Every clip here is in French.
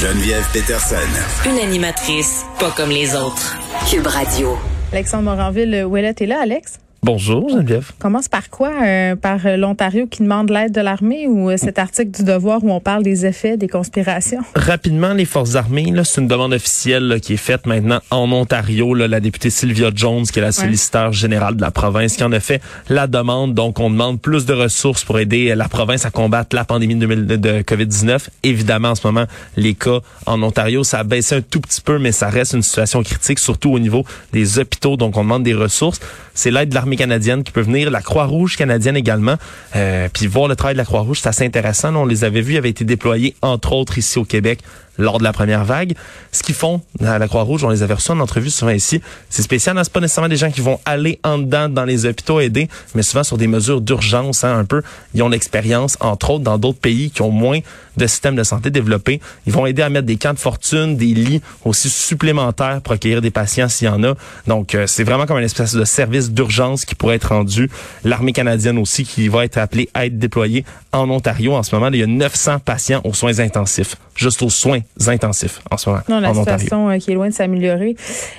Geneviève Peterson. Une animatrice pas comme les autres. Cube Radio. Alexandre Moranville, Ouellet est là, Alex? Bonjour Geneviève. Commence par quoi? Euh, par euh, l'Ontario qui demande l'aide de l'armée ou euh, cet article du Devoir où on parle des effets des conspirations? Rapidement, les forces armées, là, c'est une demande officielle là, qui est faite maintenant en Ontario. Là, la députée Sylvia Jones, qui est la solliciteur générale de la province, qui en a fait la demande. Donc, on demande plus de ressources pour aider la province à combattre la pandémie de, 2000 de COVID-19. Évidemment, en ce moment, les cas en Ontario, ça a baissé un tout petit peu, mais ça reste une situation critique, surtout au niveau des hôpitaux. Donc, on demande des ressources. C'est l'aide de l'armée canadienne qui peut venir, la Croix-Rouge canadienne également. Euh, puis voir le travail de la Croix-Rouge, c'est assez intéressant. on les avait vus, ils avaient été déployés entre autres ici au Québec lors de la première vague. Ce qu'ils font à la Croix-Rouge, on les avait reçus en entrevue souvent ici. C'est spécial, hein? c'est pas nécessairement des gens qui vont aller en dedans dans les hôpitaux aider, mais souvent sur des mesures d'urgence, hein, un peu. Ils ont l'expérience, entre autres, dans d'autres pays qui ont moins de systèmes de santé développés. Ils vont aider à mettre des camps de fortune, des lits aussi supplémentaires pour accueillir des patients s'il y en a. Donc, euh, c'est vraiment comme une espèce de service d'urgence qui pourrait être rendu. L'armée canadienne aussi qui va être appelée à être déployée en Ontario en ce moment. Il y a 900 patients aux soins intensifs, juste aux soins intensifs en ce moment. Non, la en situation euh, qui est loin de s'améliorer.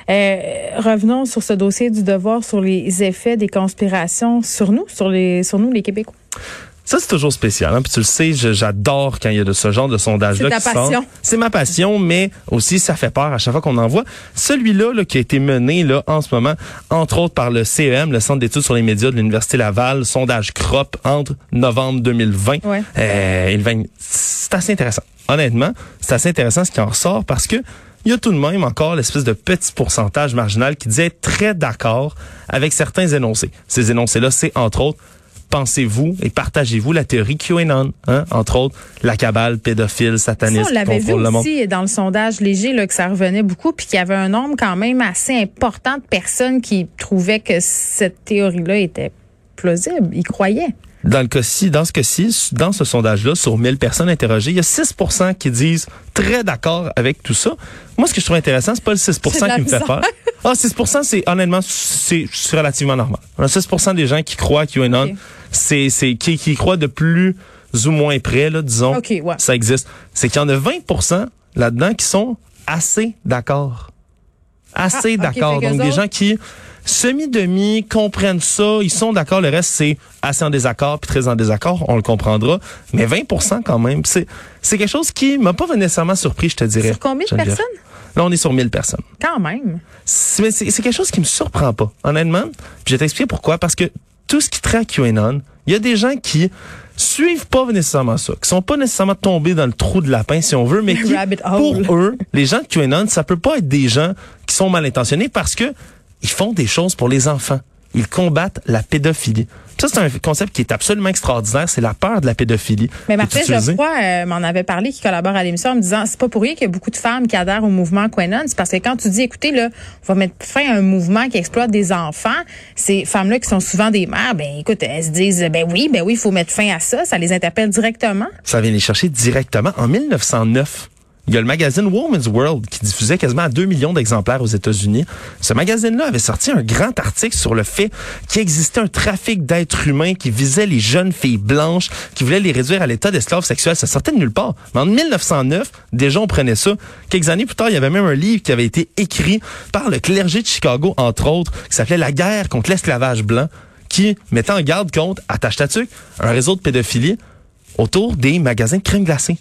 Euh, revenons sur ce dossier du devoir sur les effets des conspirations sur nous, sur les, sur nous les Québécois. Ça, c'est toujours spécial. Hein? Puis tu le sais, j'adore quand il y a de ce genre de sondage-là. C'est ta passion. C'est ma passion, mais aussi ça fait peur à chaque fois qu'on en voit. Celui-là là, qui a été mené là en ce moment, entre autres par le CEM, le Centre d'études sur les médias de l'Université Laval, sondage CROP entre novembre 2020 ouais. euh, c'est assez intéressant. Honnêtement, c'est assez intéressant ce qui en ressort parce que il y a tout de même encore l'espèce de petit pourcentage marginal qui disait être très d'accord avec certains énoncés. Ces énoncés-là, c'est entre autres pensez-vous et partagez-vous la théorie QAnon, hein? entre autres la cabale pédophile, sataniste. Ça, on l'avait vu aussi dans le sondage léger là, que ça revenait beaucoup, puis qu'il y avait un nombre quand même assez important de personnes qui trouvaient que cette théorie-là était plausible, ils croyaient. Dans le cas-ci, dans ce cas-ci, dans ce sondage-là, sur 1000 personnes interrogées, il y a 6% qui disent très d'accord avec tout ça. Moi, ce que je trouve intéressant, c'est pas le 6% qui me fait peur. Ah, 6% c'est honnêtement, c'est relativement normal. 6% des gens qui croient qu'il y a une okay. c'est c'est qui, qui croient de plus ou moins près, là, disons, okay, ouais. ça existe. C'est qu'il y en a 20% là-dedans qui sont assez d'accord. Assez ah, d'accord. Okay, Donc, des gens qui semi-demi comprennent ça, ils sont d'accord, le reste c'est assez en désaccord puis très en désaccord, on le comprendra, mais 20% quand même, c'est c'est quelque chose qui m'a pas nécessairement surpris, je te dirais. Sur combien de personnes? Là, on est sur 1000 personnes. Quand même. C'est quelque chose qui me surprend pas, honnêtement. Puis je vais t'expliquer pourquoi parce que tout ce qui traque QAnon, il y a des gens qui suivent pas nécessairement ça, qui sont pas nécessairement tombés dans le trou de lapin si on veut, mais qui pour eux, les gens de QAnon, ça peut pas être des gens qui sont mal intentionnés parce que ils font des choses pour les enfants. Ils combattent la pédophilie. Ça, c'est un concept qui est absolument extraordinaire. C'est la peur de la pédophilie. Mais Martin Geoffroy euh, m'en avait parlé, qui collabore à l'émission, en me disant, c'est pas pour rien qu'il y a beaucoup de femmes qui adhèrent au mouvement Quenon. C'est parce que quand tu dis, écoutez, là, on va mettre fin à un mouvement qui exploite des enfants, ces femmes-là qui sont souvent des mères, ben écoute, elles se disent, ben oui, ben oui, il faut mettre fin à ça. Ça les interpelle directement. Ça vient les chercher directement. En 1909, il y a le magazine Woman's World qui diffusait quasiment à 2 millions d'exemplaires aux États-Unis. Ce magazine-là avait sorti un grand article sur le fait qu'il existait un trafic d'êtres humains qui visait les jeunes filles blanches, qui voulait les réduire à l'état d'esclaves sexuels. Ça sortait de nulle part. Mais en 1909, déjà on prenait ça. Quelques années plus tard, il y avait même un livre qui avait été écrit par le clergé de Chicago, entre autres, qui s'appelait La guerre contre l'esclavage blanc, qui mettait en garde contre, attache un réseau de pédophilie autour des magasins de crème glacée.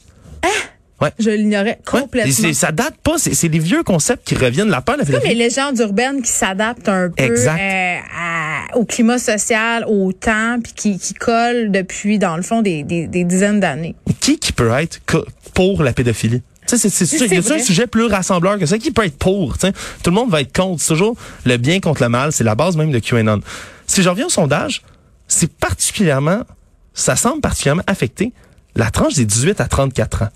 Ouais. Je l'ignorais complètement. Ouais. Ça date pas, c'est des vieux concepts qui reviennent. La peur, la comme les légendes urbaines qui s'adaptent un peu euh, à, au climat social, au temps, puis qui, qui collent depuis, dans le fond, des, des, des dizaines d'années. Qui qui peut être pour la pédophilie? C'est c'est un sujet plus rassembleur que ça. Qui peut être pour? T'sais? Tout le monde va être contre. C'est toujours le bien contre le mal. C'est la base même de QAnon. Si je reviens au sondage, c'est particulièrement, ça semble particulièrement affecter la tranche des 18 à 34 ans.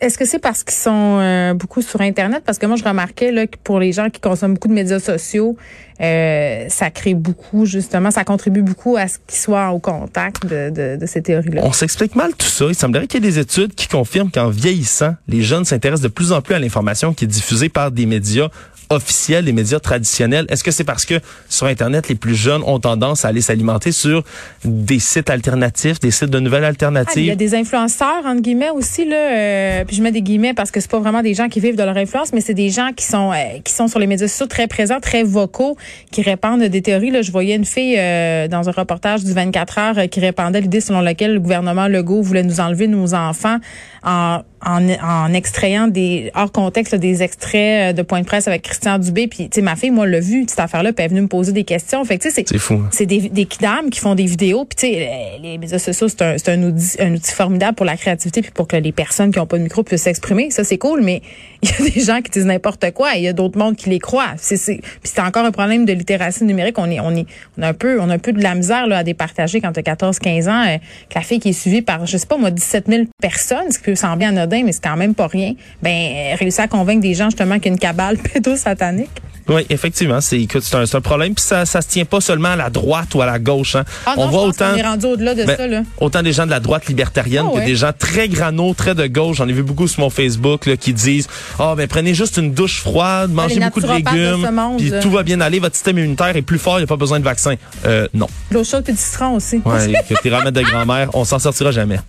Est-ce que c'est parce qu'ils sont euh, beaucoup sur Internet? Parce que moi, je remarquais là, que pour les gens qui consomment beaucoup de médias sociaux, euh, ça crée beaucoup, justement, ça contribue beaucoup à ce qu'ils soient au contact de, de, de ces théories-là. On s'explique mal tout ça. Il semblerait qu'il y ait des études qui confirment qu'en vieillissant, les jeunes s'intéressent de plus en plus à l'information qui est diffusée par des médias officiels, des médias traditionnels. Est-ce que c'est parce que sur Internet, les plus jeunes ont tendance à aller s'alimenter sur des sites alternatifs, des sites de nouvelles alternatives? Ah, il y a des influenceurs, entre guillemets, aussi, là. Euh, puis je mets des guillemets parce que c'est pas vraiment des gens qui vivent de leur influence, mais c'est des gens qui sont, euh, qui sont sur les médias sociaux très présents, très vocaux, qui répandent des théories. Là, je voyais une fille euh, dans un reportage du 24 heures qui répandait l'idée selon laquelle le gouvernement Legault voulait nous enlever nos enfants en en, en extrayant des hors contexte des extraits euh, de points de presse avec Christian Dubé. Puis tu sais ma fille moi l'a vu cette affaire là puis elle est venue me poser des questions. Fait tu sais c'est fou hein. c'est des des dames qui font des vidéos. Puis tu sais les médias sociaux c'est un c'est un outil un outil formidable pour la créativité puis pour que les personnes qui ont pas de micro puissent s'exprimer. Ça c'est cool mais il y a des gens qui disent n'importe quoi et il y a d'autres mondes qui les croient. C'est c'est puis c'est encore un problème de littératie numérique. On est on est on a un peu on a un peu de la misère là à départager quand tu as 14 15 ans euh, que la fille qui est suivie par je sais pas moi 17 000 personnes ce qui peut sembler anodin mais c'est quand même pas rien, ben réussir à convaincre des gens justement qu'il y a une cabale pédosatanique. Oui, effectivement, c'est c'est un, un, problème puis ça ça se tient pas seulement à la droite ou à la gauche hein. Ah non, on voit autant est rendu au-delà de ben, ça là. Autant des gens de la droite libértarienne ah que des gens très grano, très de gauche, j'en ai vu beaucoup sur mon Facebook là, qui disent "Ah oh, ben prenez juste une douche froide, mangez beaucoup de légumes, puis tout va bien aller, votre système immunitaire est plus fort, il n'y a pas besoin de vaccin." Euh non. L'eau chaude puis du citron aussi. Ouais, que tes remèdes de grand-mère, on s'en sortira jamais.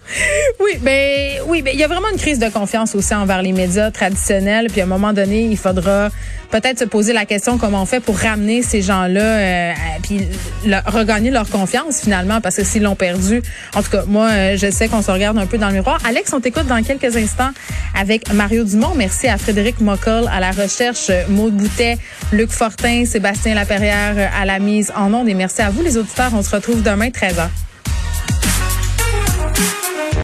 Oui, ben oui, ben il y a vraiment une crise de confiance aussi envers les médias traditionnels, puis à un moment donné, il faudra peut-être se poser la question comment on fait pour ramener ces gens-là euh, puis regagner leur confiance finalement parce que s'ils l'ont perdu. En tout cas, moi euh, je sais qu'on se regarde un peu dans le miroir. Alex, on t'écoute dans quelques instants avec Mario Dumont. Merci à Frédéric Mockel à la recherche, Maude Boutet, Luc Fortin, Sébastien Laperrière à la mise en onde et merci à vous les auditeurs. On se retrouve demain 13h.